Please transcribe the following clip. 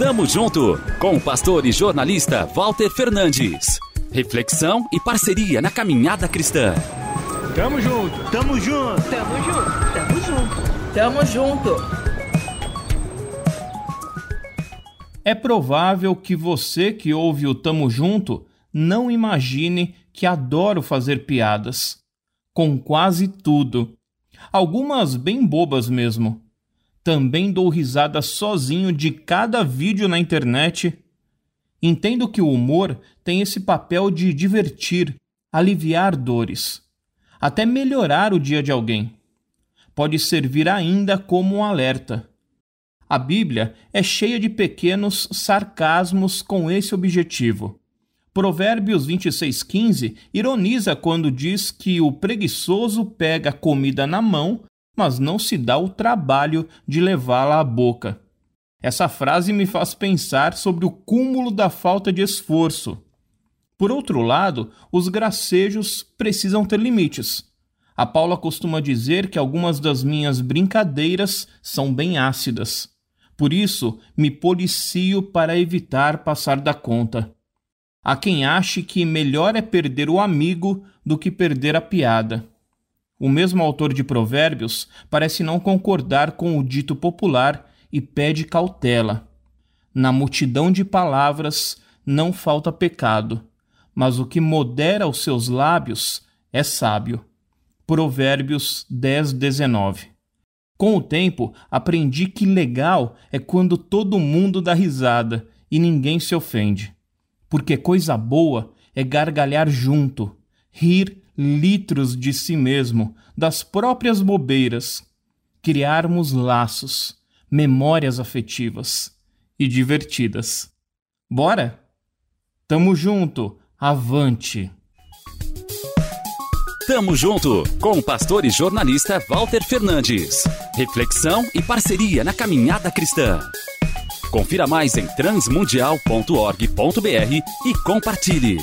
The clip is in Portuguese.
Tamo junto com o pastor e jornalista Walter Fernandes. Reflexão e parceria na caminhada cristã. Tamo junto, tamo junto, tamo junto, tamo junto, tamo junto. É provável que você que ouve o Tamo Junto não imagine que adoro fazer piadas. Com quase tudo. Algumas bem bobas mesmo. Também dou risada sozinho de cada vídeo na internet. Entendo que o humor tem esse papel de divertir, aliviar dores, até melhorar o dia de alguém. Pode servir ainda como um alerta. A Bíblia é cheia de pequenos sarcasmos com esse objetivo. Provérbios 26,15 ironiza quando diz que o preguiçoso pega a comida na mão, mas não se dá o trabalho de levá-la à boca. Essa frase me faz pensar sobre o cúmulo da falta de esforço. Por outro lado, os gracejos precisam ter limites. A Paula costuma dizer que algumas das minhas brincadeiras são bem ácidas. Por isso, me policio para evitar passar da conta. Há quem ache que melhor é perder o amigo do que perder a piada. O mesmo autor de Provérbios parece não concordar com o dito popular e pede cautela. Na multidão de palavras não falta pecado, mas o que modera os seus lábios é sábio. Provérbios 10, 19. Com o tempo, aprendi que legal é quando todo mundo dá risada e ninguém se ofende porque coisa boa é gargalhar junto, rir litros de si mesmo, das próprias bobeiras, criarmos laços, memórias afetivas e divertidas. Bora? Tamo junto, avante! Tamo junto com o pastor e jornalista Walter Fernandes. Reflexão e parceria na caminhada cristã. Confira mais em transmundial.org.br e compartilhe.